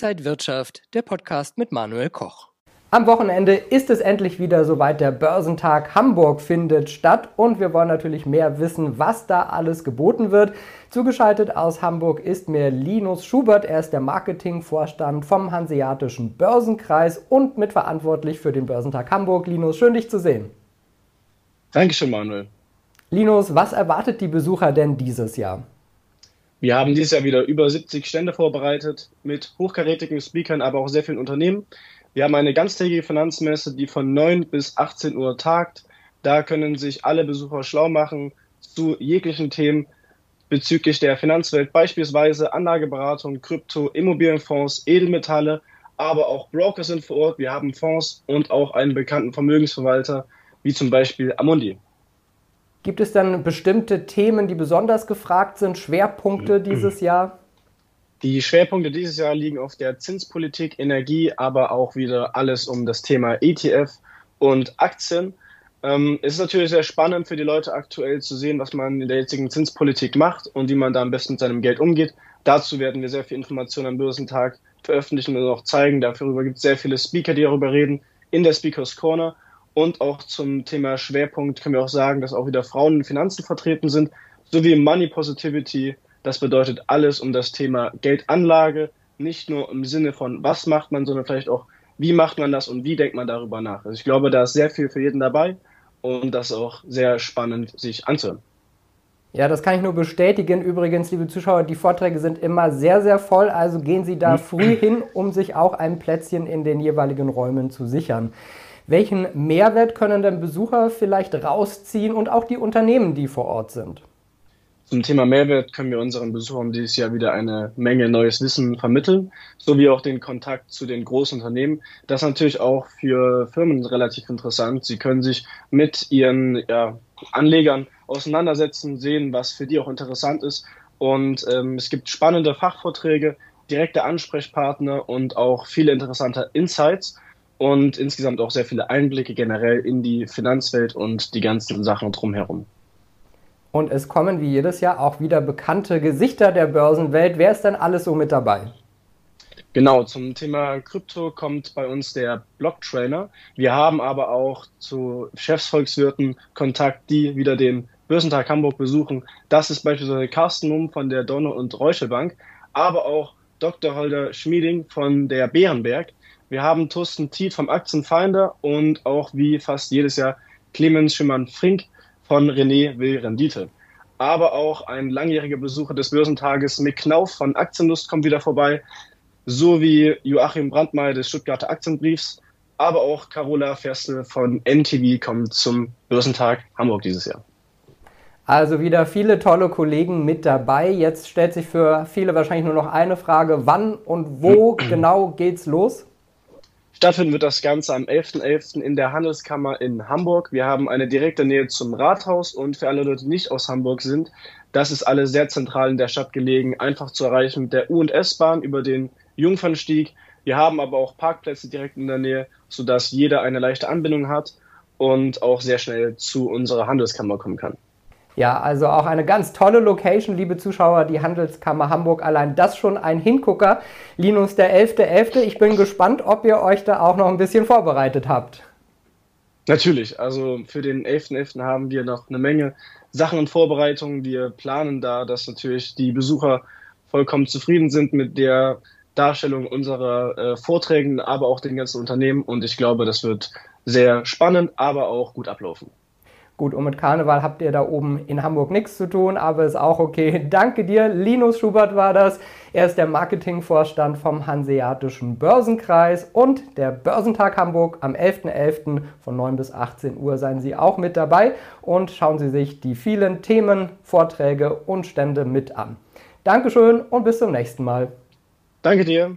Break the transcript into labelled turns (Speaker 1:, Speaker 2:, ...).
Speaker 1: Inside Wirtschaft, der Podcast mit Manuel Koch.
Speaker 2: Am Wochenende ist es endlich wieder soweit. Der Börsentag Hamburg findet statt und wir wollen natürlich mehr wissen, was da alles geboten wird. Zugeschaltet aus Hamburg ist mir Linus Schubert. Er ist der Marketingvorstand vom Hanseatischen Börsenkreis und mitverantwortlich für den Börsentag Hamburg. Linus, schön dich zu sehen.
Speaker 3: Dankeschön, Manuel.
Speaker 2: Linus, was erwartet die Besucher denn dieses Jahr?
Speaker 3: Wir haben dieses Jahr wieder über 70 Stände vorbereitet mit hochkarätigen Speakern, aber auch sehr vielen Unternehmen. Wir haben eine ganztägige Finanzmesse, die von 9 bis 18 Uhr tagt. Da können sich alle Besucher schlau machen zu jeglichen Themen bezüglich der Finanzwelt, beispielsweise Anlageberatung, Krypto, Immobilienfonds, Edelmetalle, aber auch Broker sind vor Ort. Wir haben Fonds und auch einen bekannten Vermögensverwalter, wie zum Beispiel Amundi.
Speaker 2: Gibt es dann bestimmte Themen, die besonders gefragt sind, Schwerpunkte dieses Jahr?
Speaker 3: Die Schwerpunkte dieses Jahr liegen auf der Zinspolitik, Energie, aber auch wieder alles um das Thema ETF und Aktien. Ähm, es ist natürlich sehr spannend für die Leute aktuell zu sehen, was man in der jetzigen Zinspolitik macht und wie man da am besten mit seinem Geld umgeht. Dazu werden wir sehr viel Informationen am Börsentag veröffentlichen und auch zeigen. Darüber gibt es sehr viele Speaker, die darüber reden, in der Speakers Corner. Und auch zum Thema Schwerpunkt können wir auch sagen, dass auch wieder Frauen in Finanzen vertreten sind, sowie Money Positivity, das bedeutet alles um das Thema Geldanlage, nicht nur im Sinne von, was macht man, sondern vielleicht auch, wie macht man das und wie denkt man darüber nach. Also ich glaube, da ist sehr viel für jeden dabei und das ist auch sehr spannend, sich anzuhören.
Speaker 2: Ja, das kann ich nur bestätigen. Übrigens, liebe Zuschauer, die Vorträge sind immer sehr, sehr voll. Also gehen Sie da früh hin, um sich auch ein Plätzchen in den jeweiligen Räumen zu sichern. Welchen Mehrwert können denn Besucher vielleicht rausziehen und auch die Unternehmen, die vor Ort sind?
Speaker 3: Zum Thema Mehrwert können wir unseren Besuchern dieses Jahr wieder eine Menge neues Wissen vermitteln, sowie auch den Kontakt zu den Großunternehmen. Das ist natürlich auch für Firmen relativ interessant. Sie können sich mit ihren ja, Anlegern auseinandersetzen, sehen, was für die auch interessant ist. Und ähm, es gibt spannende Fachvorträge, direkte Ansprechpartner und auch viele interessante Insights und insgesamt auch sehr viele Einblicke generell in die Finanzwelt und die ganzen Sachen drumherum.
Speaker 2: Und es kommen wie jedes Jahr auch wieder bekannte Gesichter der Börsenwelt. Wer ist denn alles so mit dabei?
Speaker 3: Genau, zum Thema Krypto kommt bei uns der Blocktrainer. Wir haben aber auch zu Chefsvolkswirten Kontakt, die wieder den Börsentag Hamburg besuchen. Das ist beispielsweise Carsten Mumm von der Donner und Reuschel Bank, aber auch Dr. Holder Schmieding von der Bärenberg. Wir haben Thorsten Tiet vom Aktienfinder und auch wie fast jedes Jahr Clemens Schimmern-Frink von René Will Rendite. Aber auch ein langjähriger Besucher des Börsentages, Mick Knauf von Aktienlust kommt wieder vorbei, sowie Joachim Brandmeier des Stuttgarter Aktienbriefs, aber auch Carola Ferstel von NTV kommt zum Börsentag Hamburg dieses Jahr.
Speaker 2: Also wieder viele tolle Kollegen mit dabei. Jetzt stellt sich für viele wahrscheinlich nur noch eine Frage, wann und wo genau geht's los?
Speaker 3: Stattfinden wird das Ganze am 11.11. .11. in der Handelskammer in Hamburg. Wir haben eine direkte Nähe zum Rathaus und für alle Leute, die nicht aus Hamburg sind, das ist alles sehr zentral in der Stadt gelegen, einfach zu erreichen mit der U- und S-Bahn über den Jungfernstieg. Wir haben aber auch Parkplätze direkt in der Nähe, sodass jeder eine leichte Anbindung hat und auch sehr schnell zu unserer Handelskammer kommen kann.
Speaker 2: Ja, also auch eine ganz tolle Location, liebe Zuschauer, die Handelskammer Hamburg. Allein das schon ein Hingucker. Linus, der 11.11. .11. Ich bin gespannt, ob ihr euch da auch noch ein bisschen vorbereitet habt.
Speaker 3: Natürlich, also für den 11.11. .11. haben wir noch eine Menge Sachen und Vorbereitungen. Wir planen da, dass natürlich die Besucher vollkommen zufrieden sind mit der Darstellung unserer äh, Vorträgen, aber auch den ganzen Unternehmen. Und ich glaube, das wird sehr spannend, aber auch gut ablaufen.
Speaker 2: Gut, und mit Karneval habt ihr da oben in Hamburg nichts zu tun, aber ist auch okay. Danke dir, Linus Schubert war das. Er ist der Marketingvorstand vom Hanseatischen Börsenkreis und der Börsentag Hamburg am 11.11. .11. von 9 bis 18 Uhr seien Sie auch mit dabei und schauen Sie sich die vielen Themen, Vorträge und Stände mit an. Dankeschön und bis zum nächsten Mal.
Speaker 3: Danke dir.